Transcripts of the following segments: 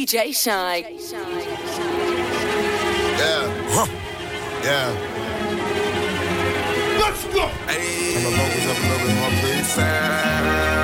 DJ Shynn. Yeah. Huh. Yeah. Let's go. Hey. Turn the vocals up a little bit more, please.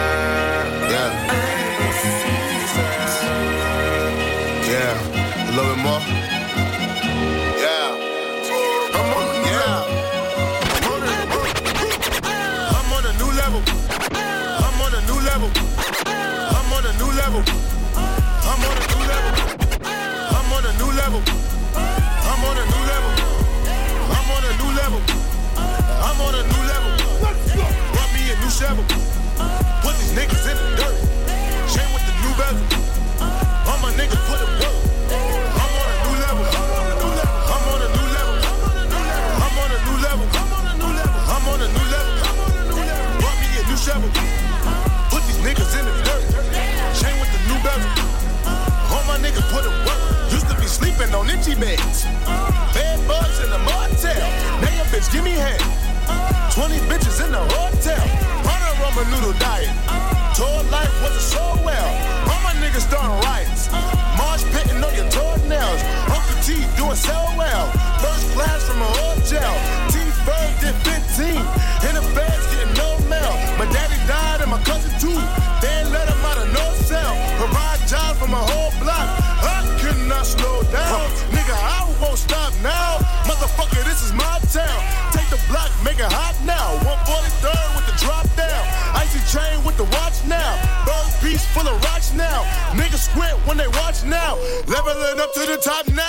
Niggas squint when they watch now. Leveling up to the top now.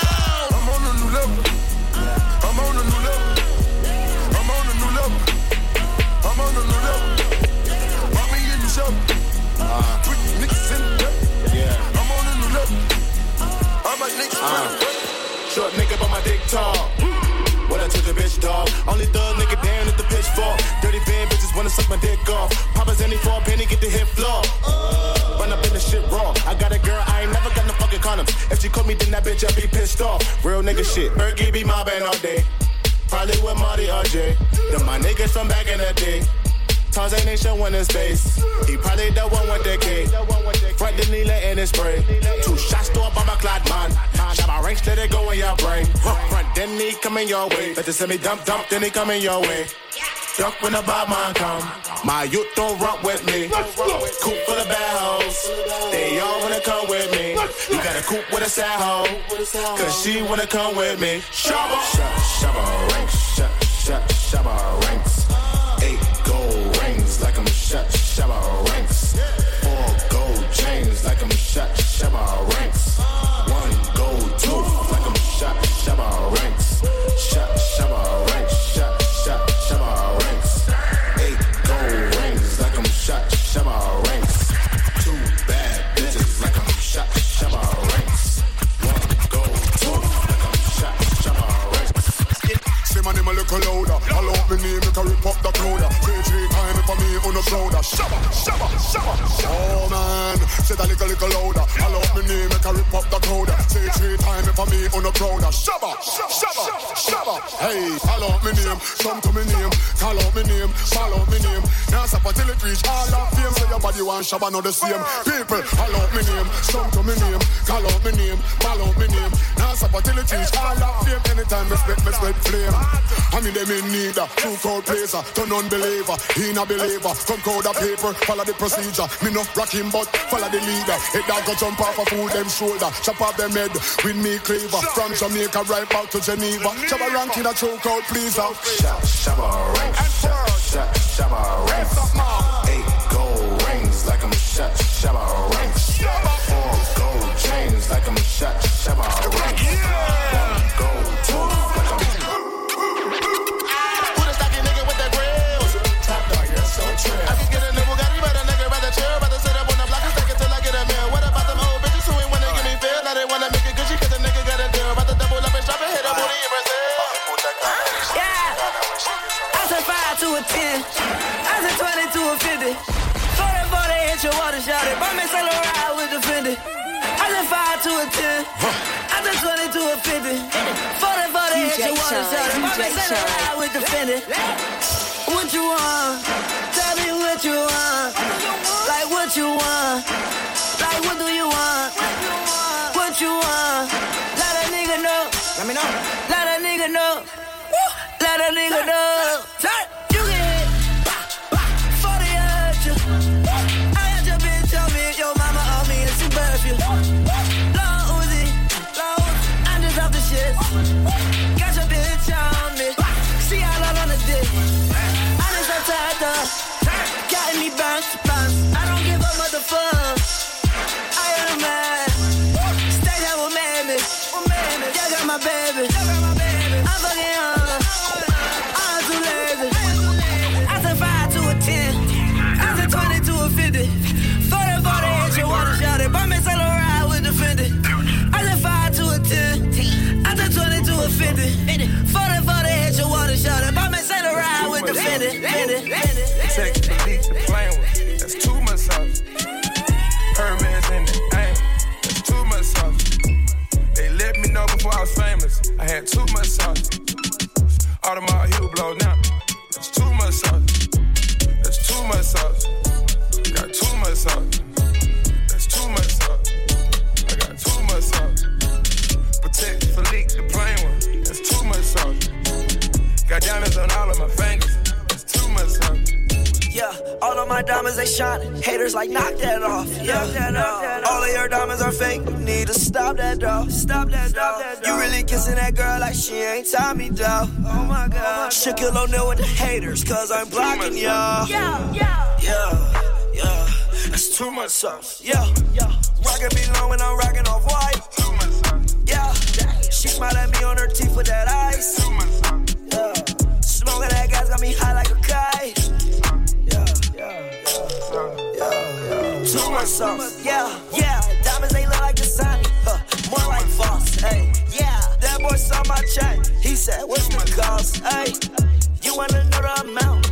I'm on a new level. I'm on a new level. I'm on a new level. I'm on a new level. Brought me in the show. Put niggas in the dirt. Yeah. I'm on a new level. All my niggas uh. Short nigga, but my dick tall. Took a bitch, dog. Only thug nigga down at the pitchfork. Dirty bad bitches wanna suck my dick off. Papa's any for a penny, get the hit floor. Run up in the shit raw. I got a girl, I ain't never got no fucking condoms. If she caught me, then that bitch, I'll be pissed off. Real nigga shit. Berkey be mobbing all day. Probably with Marty or Jay. Them my niggas from back in the day. Tarzan ain't showing his face. He probably the one with the K. Front the needle in his spray. Two shots to on my clot, man. Shot my ranks, let it go in your brain. Front, then he coming your way. Better send me dump, dump, then he coming your way. Duck when the bad man come. My youth don't run with me. Coop full of bad hoes. They all wanna come with me. You got a coop with a sad hoe. Cause she wanna come with me. Shabba. Shabba ranks. Shabba, shabba ranks. Fame. Say your body want shabba, not the same. People, all out me name, come to me name. Call out me name, call out me name. Now stop until it reach all of fame. Anytime respect, respect flame. I mean them in need a true crowd placer, uh, turn unbeliever, he a believer. Come crowd a paper, follow the procedure. Me no rock him, but follow the leader. Head dog go jump off a fool them shoulder, chop off them head with me cleaver. From Jamaica right back to Geneva, Shabba ranking a true crowd pleaser. Shab, shabba ranks. Shab, shab, shabba ranks. Shabba ranks. Four gold chains like I'm shut. Shabba ranks. Said five to a ten. I said twenty to a fifty. Forty forty hit your water Shynn, shot it. Buy me DJ sell a Shynn. ride with the Fendi. What you want? Tell me what you want. Like what you want? Like what do you want? What what you want. Let a nigga know. Let me know. Let a nigga know. Let a nigga know. Turn. my baby. Love my baby. I'm fucking on had much massages. Out of my heel blow now. It's too much two It's too much massages. Got too much massages. My diamonds they shining. Haters like knock that off. Yeah, all of your diamonds are fake. You need to stop that dog. Stop that dog. You really kissing that girl like she ain't Tommy dog. Oh my god. Oh, Shaquille O'Neal with the haters, cause I'm blocking y'all. Yeah, yeah, yeah, yeah. That's too much sauce. Yeah, yeah. Rockin' me long when I'm rockin' off white. Too much sauce. Yeah, she smile at me on her teeth with that ice. Too much sauce. Yeah, smoking that gas got me high like yeah. Too much. Yeah, yeah. Diamonds they look like Dasani, huh? More like Voss. Hey, yeah. That boy saw my chain. He said, What's the cost? Hey, you wanna know the amount?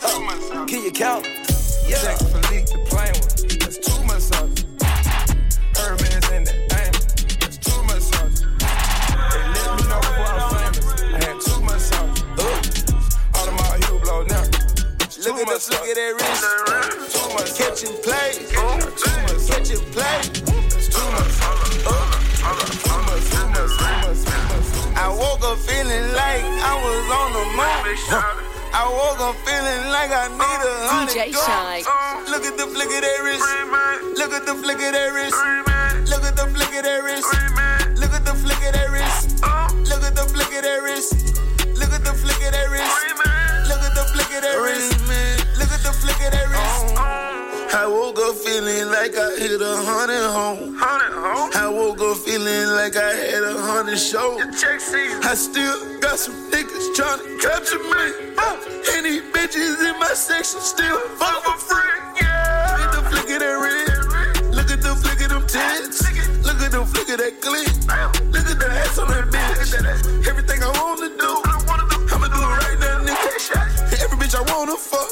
Huh? Can you count? The flick of that oh. wrist. Look at the flick of that wrist. Look at the flick of that wrist. Look at the flick of that wrist. Look at the flick of that wrist. Look at the flick of that wrist. Look at the flick of that wrist. I woke up feeling like I hit a hundred home. I woke up feeling like I had a hundred shows. I still got some niggas trying to capture me. These bitches in my section still fuck for free. That clip. Look at the ass on that bitch. Everything I wanna do, I'ma do it right now, nigga. Every bitch I wanna fuck,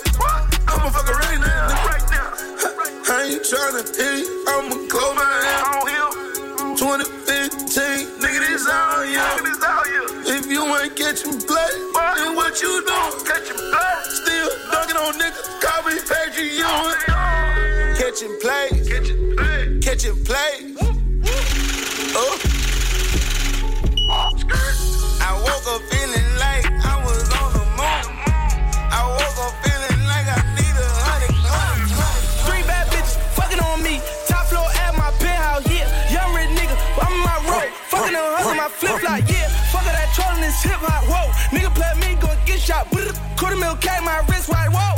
I'ma fuck her right now. nigga. I ain't tryna hit, I'ma close my hand. 2015, nigga, this all you. If you ain't catching play, then what you doing? Catching play. Still dunking on niggas, call me Patrick Ewing. Catching play. Catching play. Catching play. check my wrist, right? Whoa.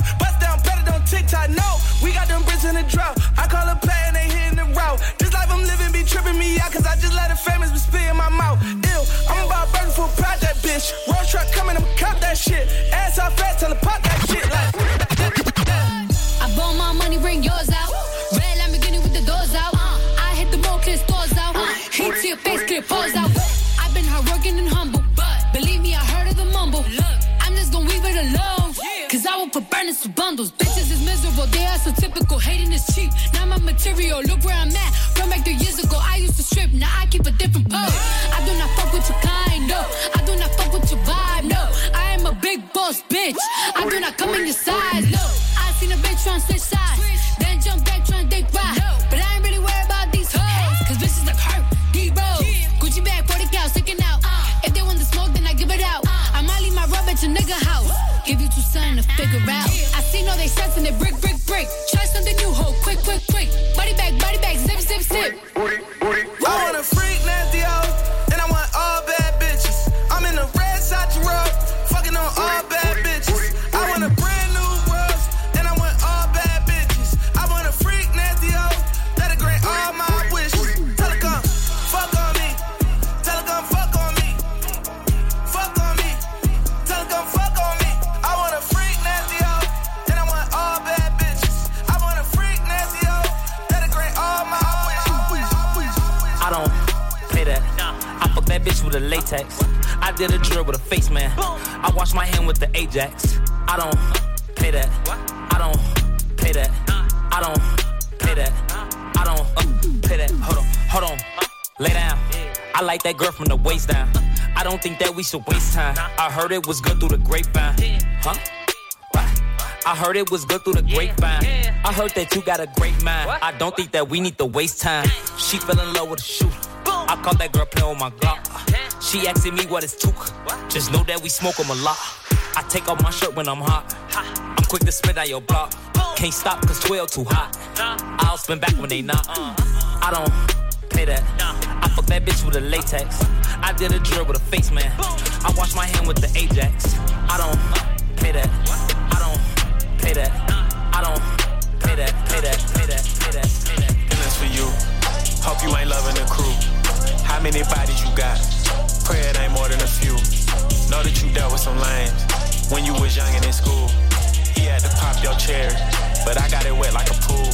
I will put burners for bundles. Bitches is miserable, they are so typical. Hating is cheap. Now my material, look where I'm at. From back three years ago, I used to strip, now I keep a different pose. I do not fuck with your kind, no. I do not fuck with your vibe, no. I am a big boss, bitch. I do not come in your size, no. I seen a bitch tryna switch sides, Ajax. I don't pay that. I don't pay that. I don't pay that. I don't uh, play that. Hold on, hold on. Lay down. I like that girl from the waist down. I don't think that we should waste time. I heard it was good through the grapevine. Huh? I heard it was good through the grapevine. I heard that you got a great mind. I don't think that we need to waste time. She fell in love with a shooter. I caught that girl playing with my Glock. She asking me what is took. Just know that we smoke 'em a lot. I take off my shirt when I'm hot. I'm quick to spit out your block. Can't stop cause 12 too hot. I'll spin back when they not. I don't play that. I fuck that bitch with a latex. I did a drill with a face man. I wash my hand with the Ajax. I don't play that. I don't play that. I don't play that. Play that. Play that. Play that. Play that. Feelings for you. Hope you ain't loving the crew. How many bodies you got? Pray it ain't more than a few. Know that you dealt with some lames when you was young and in school. He had to pop your cherry, but I got it wet like a pool.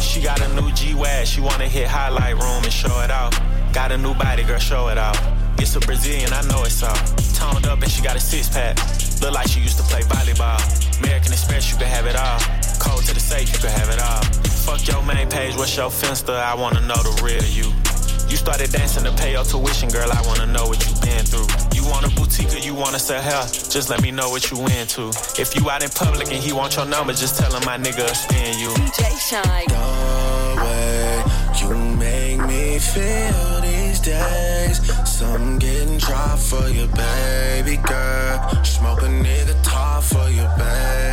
She got a new G-Wag, she wanna hit highlight room and show it off. Got a new body, girl, show it off. It's a Brazilian, I know it's all. Toned up and she got a six pack. Look like she used to play volleyball. American Express, you can have it all. Code to the safe, you can have it all. Fuck your main page, what's your finsta? I wanna know the real you. You started dancing to pay your tuition, girl. I wanna know what you been through. You want a boutique or you wanna sell hair? Just let me know what you into. If you out in public and he want your number, just tell him my nigga spin you. DJ Shynn. The way you make me feel these days. Some getting dry for you, baby girl. Smoke a nigga top for you, baby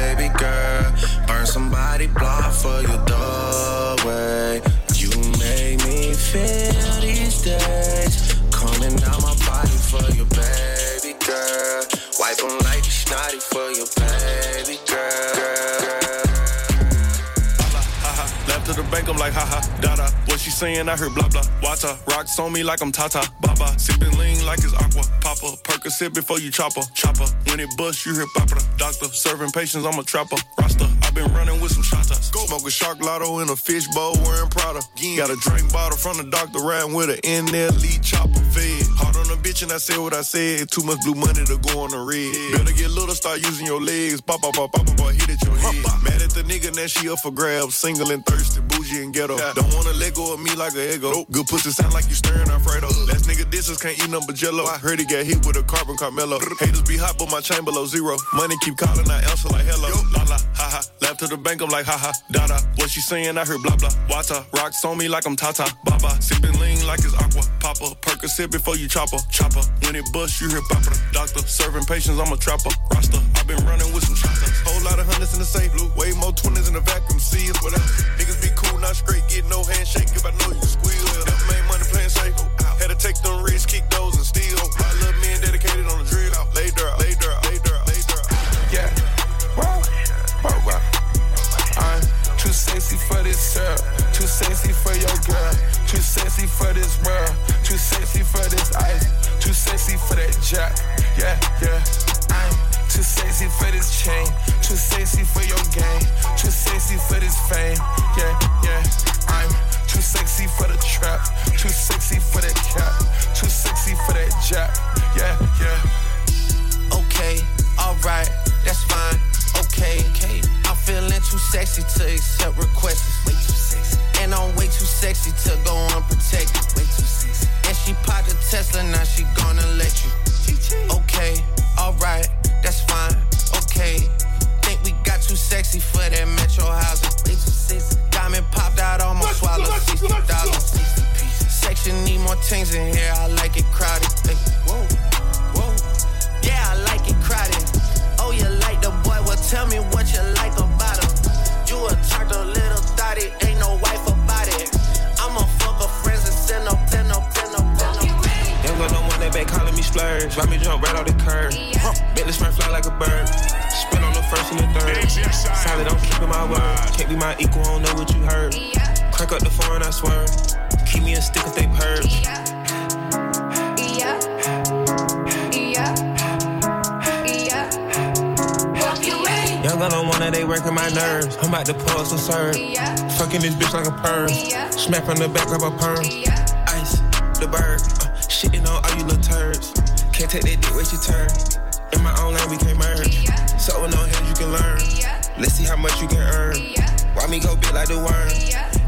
bank, I'm like, haha, dada. What she saying? I heard blah blah. Wata, rocks on me like I'm Tata, Baba. Sipping lean like it's aqua, Papa. Percocet before you chopper, chopper. When it bust, you hear Papa. Doctor, serving patients, I'm a trapper, Rasta. i been running with some shotas. Go smoke a shark lotto in a fish bowl, wearing Prada. Got a drink bottle from the doctor, riding with an lead chopper, fed. Hard on a bitch, and I said what I said. Too much blue money to go on the red. Better get little, start using your legs. Pop, pop, pop, pop, pop, hit at your head. Mad at the nigga, now she up for grabs. Single and thirsty, bougie and ghetto. Don't wanna let go of me like a ego. Good pussy sound like you stirring Alfredo. Last nigga disses can't eat number jello. I heard he got hit with a carbon Carmelo. Haters be hot, but my chain below zero. Money keep calling, I answer like hello. La la, ha ha. To the bank, I'm like ha ha. Da da. What she saying? I heard blah blah. Wata, rocks on me like I'm Tata. Baba, sipping lean like it's aqua. Papa, Percocet before you chopper. Chopper. When it bust, you hear papa. Doctor, serving patients, I'm a trapper. Rasta, i been running with some shots. Whole lot of hundreds in the safe. Blue, way more twenties in the vacuum. See it, whatever. Niggas be cool, not straight. Get no handshake if I know you squeal. Never made money playing safe. Had to take them risks, kick those and steal. things in here, I like it crowded. Ay, whoa, whoa. Yeah, I like it crowded. Oh, you like the boy? Well, tell me what you like about him. You a turtle, little thotty, ain't no wife about it. I'ma fuck a friends and send them, send them, send them, send them. Ain't got no money, that back calling me splurge. Let me jump right off the curb. Yeah. Huh. Make this fly like a bird. Spin on the first and the third. Solid, I'm keeping my word. Can't be my equal, I don't know what you heard. Crack up the phone, I swear. Keep me a stick if they purge. Young on one that they working my nerves. I'm about to pull some serve. Fucking this bitch like a perm. Smack on the back of a perm. Ice, the bird. Uh, shitting on all you little turds. Can't take that dick, wait your turn. In my own lane, we can't merge. So with no head, you can learn. Let's see how much you can earn. Why me go big like the worm?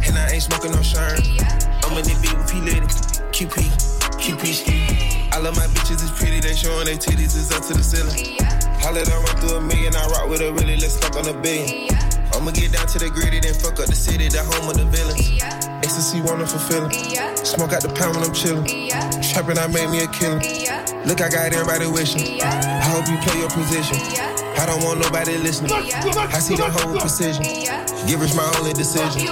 And I ain't smoking no shirt. I'm in the beat with P Litty. QP, QP ski. All my bitches is pretty, they showing their titties is up to the ceiling. Holla done run through a million, I rock with a really, let's fuck on a billion. I'ma get down to the gritty, then fuck up the city, the home of the villains. Ecstasy, wonderful feeling. Smoke out the pound when I'm chillin'. Trapping, I made me a killer. Look, I got everybody wishing. I hope you play your position. I don't want nobody listening. I see the whole precision. Give us my only decision.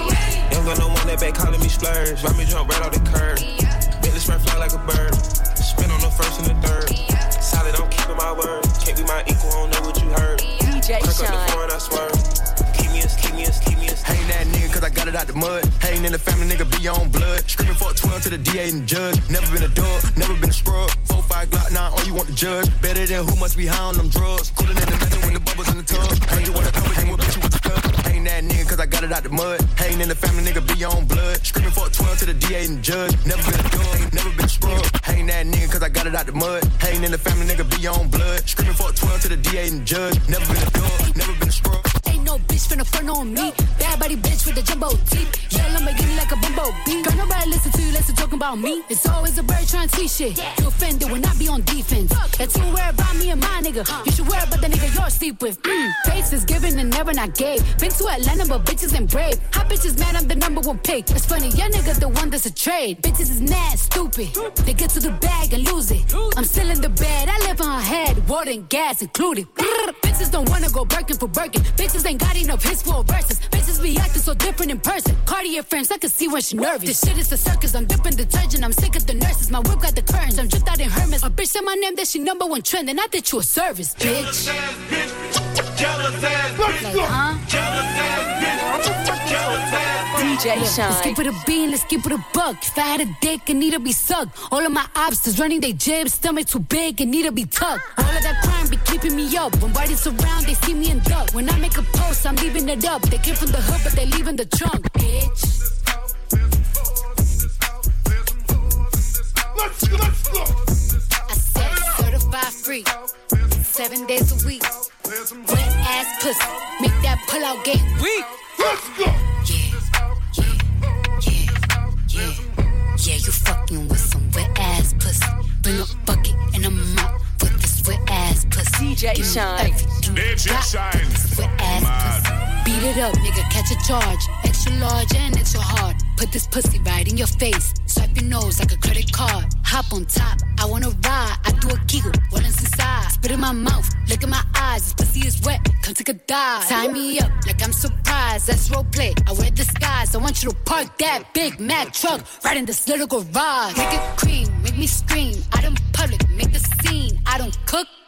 Young got no one that back calling me splurge. Why me jump right off the curb? Bentley spread fly like a bird. Spin on the first and the third. Solid, I'm keeping my word. Can't be my equal, I don't know what you heard. DJ Crack up Shynn. the phone, I swear. Keep me a, keep me a, keep me a. Ain't that nigga cause I got it out the mud. Hating in the family, nigga, be your own blood. Screaming for a 12 to the DA and the judge. Never been a dog, never been a scrub. 4 5 Glock 9, all you want to judge. Better than who must be high on them drugs. Cooler than the method when the bubbles in the tub. Ain't you wanna come with we'll beat you with the club. Ain't that nigga cause I got it out the mud. Hating in the family, nigga, be on blood. Screaming for a 12 to the DA and judge. Never been a dog, never been a scrub. Ain't that nigga cause I got it out the mud. Hating in the family, nigga, be on blood. Screaming for a 12 to the DA and judge. Never been a dog, never been a scrub. Ain't no bitch finna front on me. Bad body bitch with the jumbo teeth. Yeah, I'ma get like a bumbo bee. Girl, nobody listen to you, listen talking about me. It's always a bird trying to teach shit. You offended when I be on defense. That's too worried about me and my nigga. You should worry about the nigga you're sleep with. Mm. Face is given and never not gave. Been to Atlanta, but bitches ain't brave. Hot bitches mad, I'm the number one pick. It's funny, your nigga the one that's a trade. Bitches is mad, stupid. They get to the bag and lose it. I'm still in the bed, I live on her head. Water and gas included. Bitches don't wanna go Birkin for Birkin. Bitches ain't got enough hits for verses. Bitches be acting so different in person. Cartier frames, I can see when she nervous. This shit is a circus, I'm dipping detergent. I'm sick of the nurses. My whip got the curtains, I'm dripped out in Hermes. A bitch said my name, that she number one trend, and I did you a service, bitch. Like, huh? DJ Let's Shynn. keep it a bean, let's keep it a buck. If I had a dick, it need to be sucked. All of my obstacles running they jibs, stomach too big, it need to be tucked. All of that crime be keeping me up. When bodies around, they see me in duck. When I make a post, I'm leaving it up. They came from the hood, but they leaving the trunk, bitch. Let's go. let's go. I said certified free, seven days a week. Wet ass pussy, make that pull out game weak. Yeah, pussy. Bring a bucket and a mop with this wet ass pussy. DJ Give Shynn. DJ got Shynn. wet ass pussy. Beat it up, nigga, catch a charge. Extra large and extra hard. Put this pussy right in your face. Swipe your nose like a credit card. Hop on top, I wanna ride. I do a giggle, what is inside? Spit in my mouth, look in my eyes. This pussy is wet, come take a dive. Tie me up like I'm surprised. That's role play. I wear disguise. I want you to park that Big Mac truck right in this little garage. Make it cream, make me scream. I don't public, make the scene. I don't cook.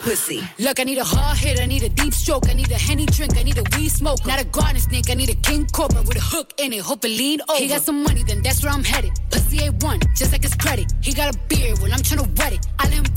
pussy. Look, I need a hard hit, I need a deep stroke, I need a henny drink, I need a weed smoke. Not a garden snake, I need a king cobra with a hook in it, hope it lean over. He got some money, then that's where I'm headed. Pussy A1, just like his credit. He got a beard, well, I'm tryna wet it. I let him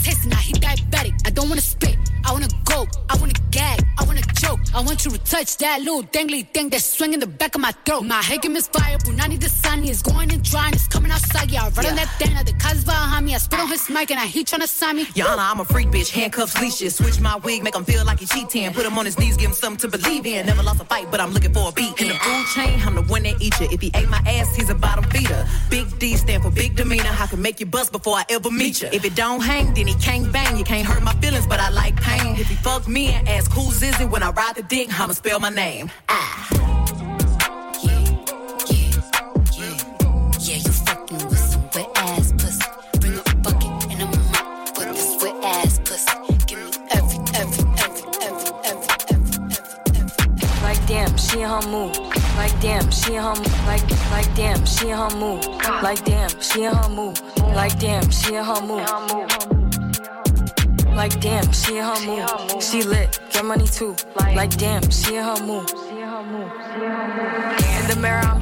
touch that little dangly thing that's swinging the back of my throat. My head is fire, Punani the sun is going and drying, it's coming outside, yeah. I run on that thing, the cuz behind me, I spit on his mic and I he tryna sign me. Yana, I'm a freak bitch, handcuffs, leashes. Switch my wig, make him feel like he cheating. Put him on his knees, give him something to believe in. Never lost a fight, but I'm looking for a beat. In the food chain, I'm the one that eat you. If he ate my ass, he's a bottom feeder. Big D stand for big demeanor. I can make you bust before I ever meet you. If it don't hang, then he can't bang. You can't hurt my feelings, but I like pain. If he fuck me and ask who's is it when I ride the dick, I'ma spell my name. Ah. Yeah, yeah, yeah. Yeah, you fucking with some wet ass pussy. Bring a bucket and i this wet ass pussy. Give me every, every, every, every, every, every, every, every. Like damn, she her move. Like damn, she her like like damn, she her move. Like damn, she her move. Like damn, she her move. Like damn, she in her mood. She lit, get money too. Like damn, she in her mood. In the mirror, I'm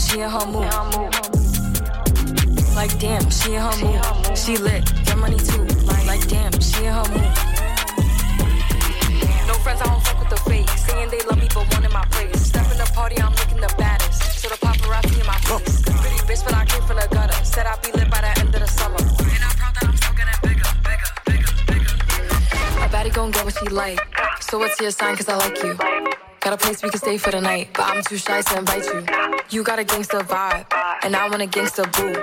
she in her mood. Like damn, she in her mood. She lit, get money too. Like damn, she in her mood. No friends, I don't fuck with the fake. Saying they love me, but one in my place. Step in the party, I'm looking the baddest. So the paparazzi in my face. Pretty bitch, but I came from the gutter. Said I'd be lit by the end of the summer. And I'm proud that I'm still getting bigger, bigger, bigger, bigger. A baddie gon' get what she like. So what's your sign? Cause I like you. Got a place we can stay for the night, but I'm too shy to invite you. You got a gangster vibe, and I want a gangster boo.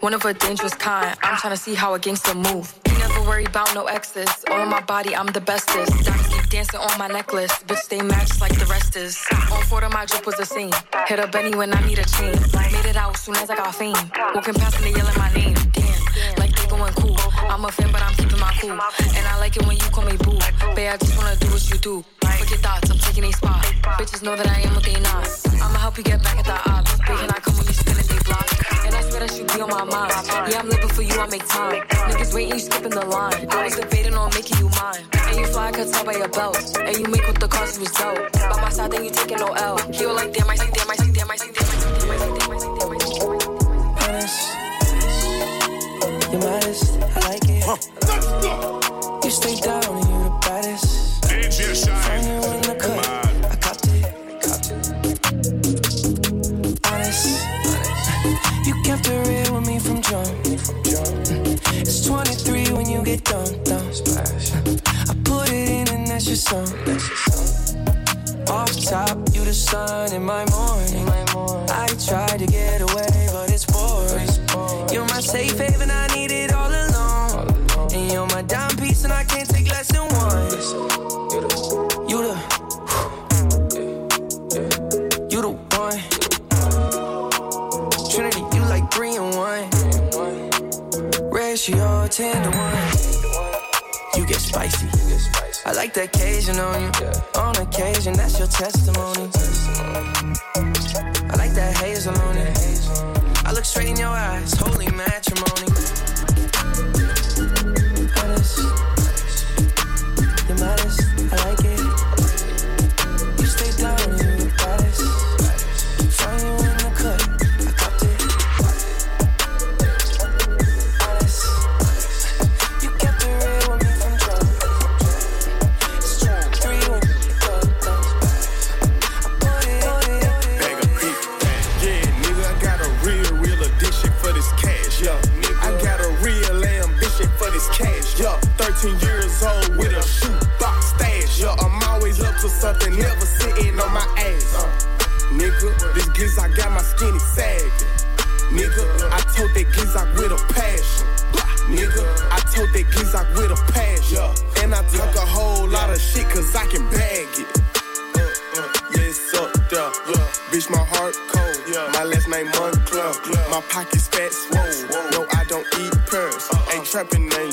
One of a dangerous kind. I'm trying to see how a gangster move. You never worry about no exes. All on my body, I'm the bestest. Diamonds keep dancing on my necklace. Bitch, stay matched like the rest is. On four of my drip was the same. Hit a Benny when I need a chain. Made it out soon as I got fame. Walking past and they yelling my name. Damn, like they going cool. I'm a fan, but I'm keeping my cool. And I like it when you call me boo. Babe, I just wanna do what you do. Put your thoughts, I'm taking a spot. Bitches know that I am what they not. I'ma help you get back at the odds. Babe, can I come when you spinning they block. And I swear that you be on my mind. Yeah, I'm living for you, I make time. Niggas waiting, you skipping the line. I was debating on making you mine. And you fly, I could tell by your belt. And you make with the cause you was dope. By my side, then you taking no L. You like damn, I see damn, I see damn, I see damn, I see damn, I see damn, I see damn, I see damn. I see, damn, I see, damn, I see, damn, I see, damn, I see, damn, I see, damn, I see, damn, I see, damn, I see, damn, I see, damn, I see, damn, I see, damn, I see, damn, I see, damn, I see, damn, I Honest, you're modest. Huh. You stay down spicy. I like the occasion on you. On occasion, that's your testimony. I like that hazel on it. I look straight in your eyes, holy that Gizak with a passion. Nigga, I told that Gizak with a passion. And I talk a whole lot of shit cause I can bag it. Uh, uh, yes, up there. Bitch, my heart cold. Yeah. My last name Montclair. My pockets fat swole. No, I don't eat pearls. Ain't trapping, ain't